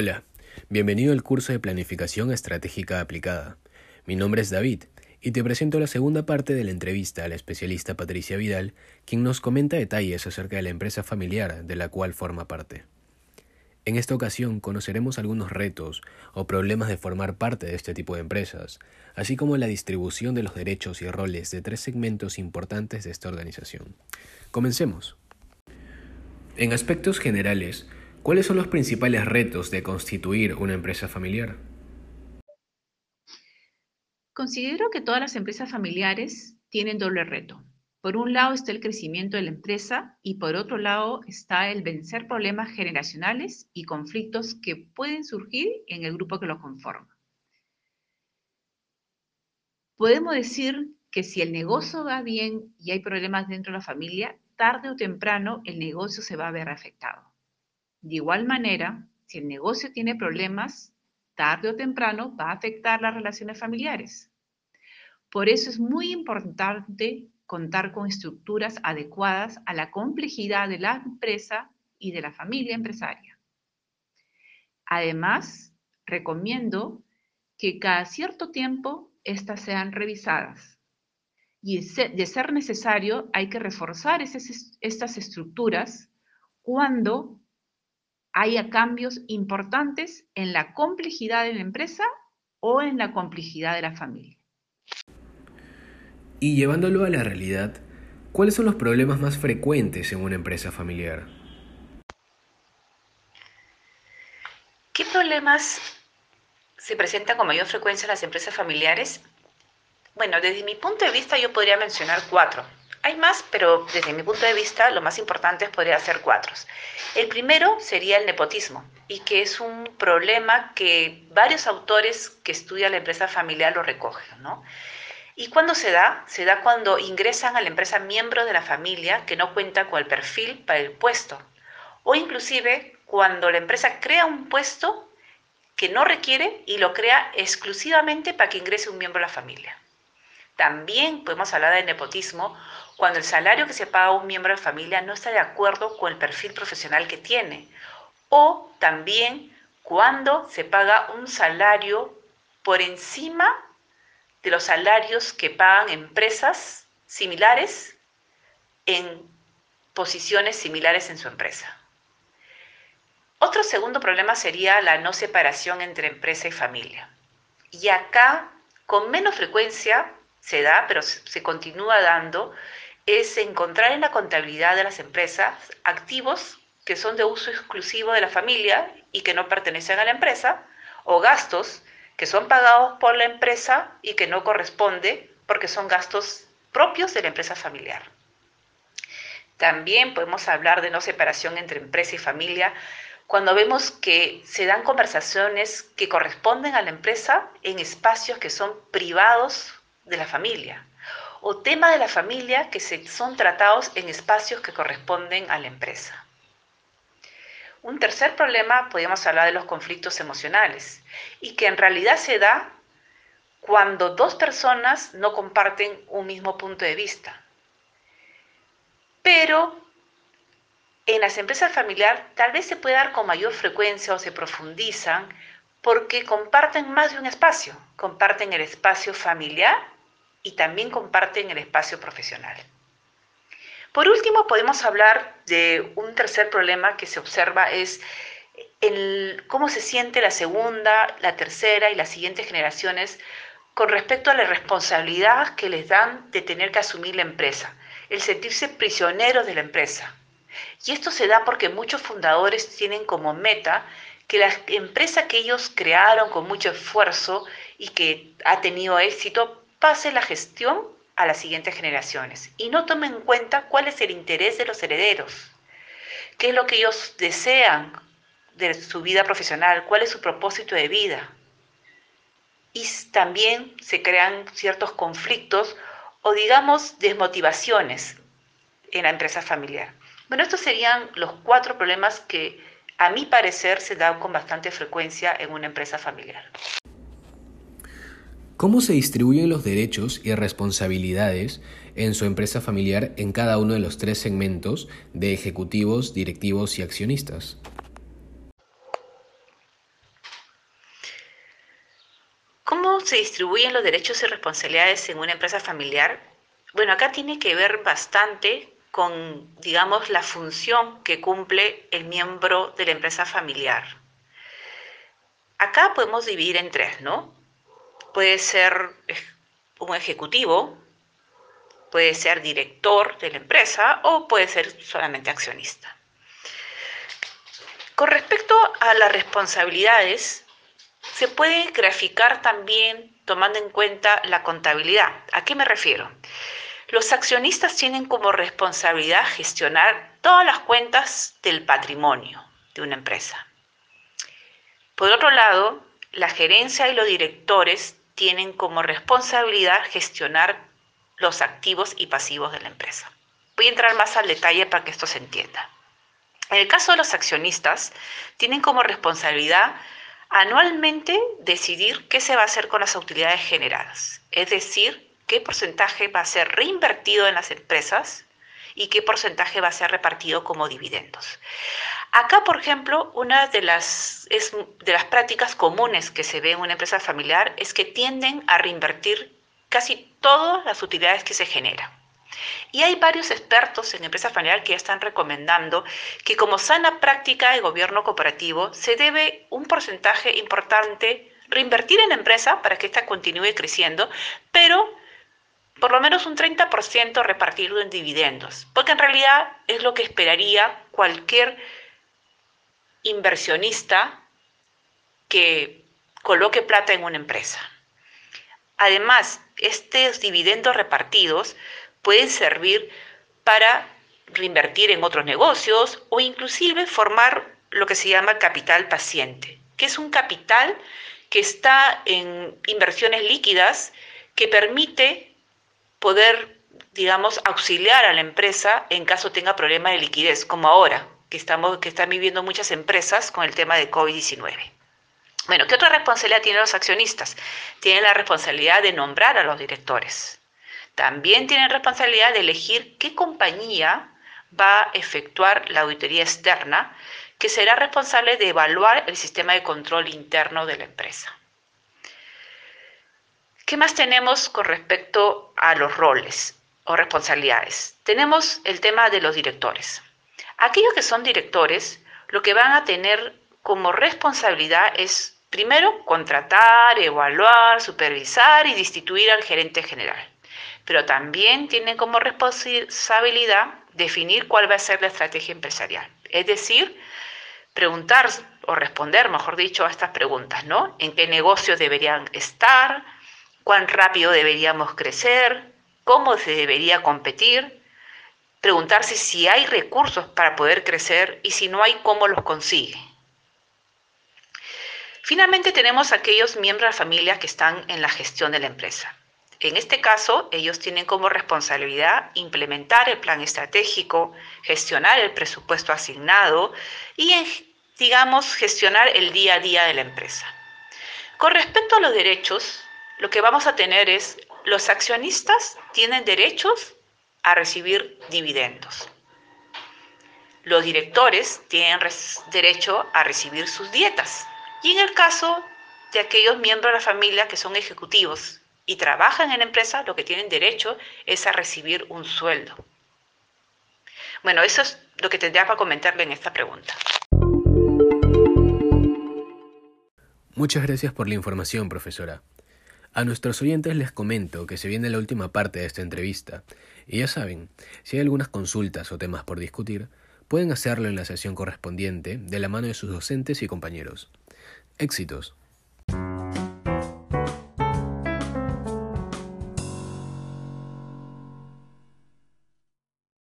Hola, bienvenido al curso de Planificación Estratégica Aplicada. Mi nombre es David y te presento la segunda parte de la entrevista a la especialista Patricia Vidal, quien nos comenta detalles acerca de la empresa familiar de la cual forma parte. En esta ocasión conoceremos algunos retos o problemas de formar parte de este tipo de empresas, así como la distribución de los derechos y roles de tres segmentos importantes de esta organización. Comencemos. En aspectos generales, ¿Cuáles son los principales retos de constituir una empresa familiar? Considero que todas las empresas familiares tienen doble reto. Por un lado está el crecimiento de la empresa y por otro lado está el vencer problemas generacionales y conflictos que pueden surgir en el grupo que lo conforma. Podemos decir que si el negocio va bien y hay problemas dentro de la familia, tarde o temprano el negocio se va a ver afectado. De igual manera, si el negocio tiene problemas, tarde o temprano va a afectar las relaciones familiares. Por eso es muy importante contar con estructuras adecuadas a la complejidad de la empresa y de la familia empresaria. Además, recomiendo que cada cierto tiempo éstas sean revisadas. Y de ser necesario, hay que reforzar estas estructuras cuando haya cambios importantes en la complejidad de la empresa o en la complejidad de la familia. Y llevándolo a la realidad, ¿cuáles son los problemas más frecuentes en una empresa familiar? ¿Qué problemas se presentan con mayor frecuencia en las empresas familiares? Bueno, desde mi punto de vista yo podría mencionar cuatro. Hay más, pero desde mi punto de vista lo más importante podría ser cuatro. El primero sería el nepotismo, y que es un problema que varios autores que estudian la empresa familiar lo recogen, ¿no? ¿Y cuándo se da? Se da cuando ingresan a la empresa miembros de la familia que no cuentan con el perfil para el puesto, o inclusive cuando la empresa crea un puesto que no requiere y lo crea exclusivamente para que ingrese un miembro de la familia. También podemos hablar de nepotismo cuando el salario que se paga a un miembro de familia no está de acuerdo con el perfil profesional que tiene. O también cuando se paga un salario por encima de los salarios que pagan empresas similares en posiciones similares en su empresa. Otro segundo problema sería la no separación entre empresa y familia. Y acá, con menos frecuencia, se da, pero se continúa dando, es encontrar en la contabilidad de las empresas activos que son de uso exclusivo de la familia y que no pertenecen a la empresa, o gastos que son pagados por la empresa y que no corresponde porque son gastos propios de la empresa familiar. También podemos hablar de no separación entre empresa y familia cuando vemos que se dan conversaciones que corresponden a la empresa en espacios que son privados de la familia o temas de la familia que se, son tratados en espacios que corresponden a la empresa. Un tercer problema, podríamos hablar de los conflictos emocionales, y que en realidad se da cuando dos personas no comparten un mismo punto de vista. Pero en las empresas familiares tal vez se puede dar con mayor frecuencia o se profundizan porque comparten más de un espacio. Comparten el espacio familiar y también comparten el espacio profesional. Por último, podemos hablar de un tercer problema que se observa, es cómo se siente la segunda, la tercera y las siguientes generaciones con respecto a la responsabilidad que les dan de tener que asumir la empresa, el sentirse prisioneros de la empresa. Y esto se da porque muchos fundadores tienen como meta que la empresa que ellos crearon con mucho esfuerzo y que ha tenido éxito pase la gestión a las siguientes generaciones y no tomen en cuenta cuál es el interés de los herederos, qué es lo que ellos desean de su vida profesional, cuál es su propósito de vida. Y también se crean ciertos conflictos o digamos desmotivaciones en la empresa familiar. Bueno, estos serían los cuatro problemas que a mi parecer se dan con bastante frecuencia en una empresa familiar cómo se distribuyen los derechos y responsabilidades en su empresa familiar en cada uno de los tres segmentos de ejecutivos, directivos y accionistas. ¿Cómo se distribuyen los derechos y responsabilidades en una empresa familiar? Bueno, acá tiene que ver bastante con, digamos, la función que cumple el miembro de la empresa familiar. Acá podemos dividir en tres, ¿no? Puede ser un ejecutivo, puede ser director de la empresa o puede ser solamente accionista. Con respecto a las responsabilidades, se puede graficar también tomando en cuenta la contabilidad. ¿A qué me refiero? Los accionistas tienen como responsabilidad gestionar todas las cuentas del patrimonio de una empresa. Por otro lado, la gerencia y los directores tienen como responsabilidad gestionar los activos y pasivos de la empresa. Voy a entrar más al detalle para que esto se entienda. En el caso de los accionistas, tienen como responsabilidad anualmente decidir qué se va a hacer con las utilidades generadas, es decir, qué porcentaje va a ser reinvertido en las empresas y qué porcentaje va a ser repartido como dividendos. Acá, por ejemplo, una de las, de las prácticas comunes que se ve en una empresa familiar es que tienden a reinvertir casi todas las utilidades que se generan. Y hay varios expertos en empresa familiar que ya están recomendando que como sana práctica de gobierno cooperativo se debe un porcentaje importante reinvertir en la empresa para que ésta continúe creciendo, pero por lo menos un 30% repartirlo en dividendos, porque en realidad es lo que esperaría cualquier inversionista que coloque plata en una empresa. Además, estos dividendos repartidos pueden servir para reinvertir en otros negocios o inclusive formar lo que se llama capital paciente, que es un capital que está en inversiones líquidas que permite poder, digamos, auxiliar a la empresa en caso tenga problemas de liquidez, como ahora, que, estamos, que están viviendo muchas empresas con el tema de COVID-19. Bueno, ¿qué otra responsabilidad tienen los accionistas? Tienen la responsabilidad de nombrar a los directores. También tienen responsabilidad de elegir qué compañía va a efectuar la auditoría externa, que será responsable de evaluar el sistema de control interno de la empresa. ¿Qué más tenemos con respecto a los roles o responsabilidades? Tenemos el tema de los directores. Aquellos que son directores, lo que van a tener como responsabilidad es, primero, contratar, evaluar, supervisar y destituir al gerente general. Pero también tienen como responsabilidad definir cuál va a ser la estrategia empresarial. Es decir, preguntar o responder, mejor dicho, a estas preguntas, ¿no? ¿En qué negocios deberían estar? cuán rápido deberíamos crecer, cómo se debería competir, preguntarse si hay recursos para poder crecer y si no hay, cómo los consigue. Finalmente tenemos aquellos miembros de la familia que están en la gestión de la empresa. En este caso, ellos tienen como responsabilidad implementar el plan estratégico, gestionar el presupuesto asignado y, digamos, gestionar el día a día de la empresa. Con respecto a los derechos, lo que vamos a tener es los accionistas tienen derechos a recibir dividendos. Los directores tienen derecho a recibir sus dietas. Y en el caso de aquellos miembros de la familia que son ejecutivos y trabajan en la empresa, lo que tienen derecho es a recibir un sueldo. Bueno, eso es lo que tendría para comentarle en esta pregunta. Muchas gracias por la información, profesora. A nuestros oyentes les comento que se viene la última parte de esta entrevista, y ya saben, si hay algunas consultas o temas por discutir, pueden hacerlo en la sesión correspondiente de la mano de sus docentes y compañeros. Éxitos.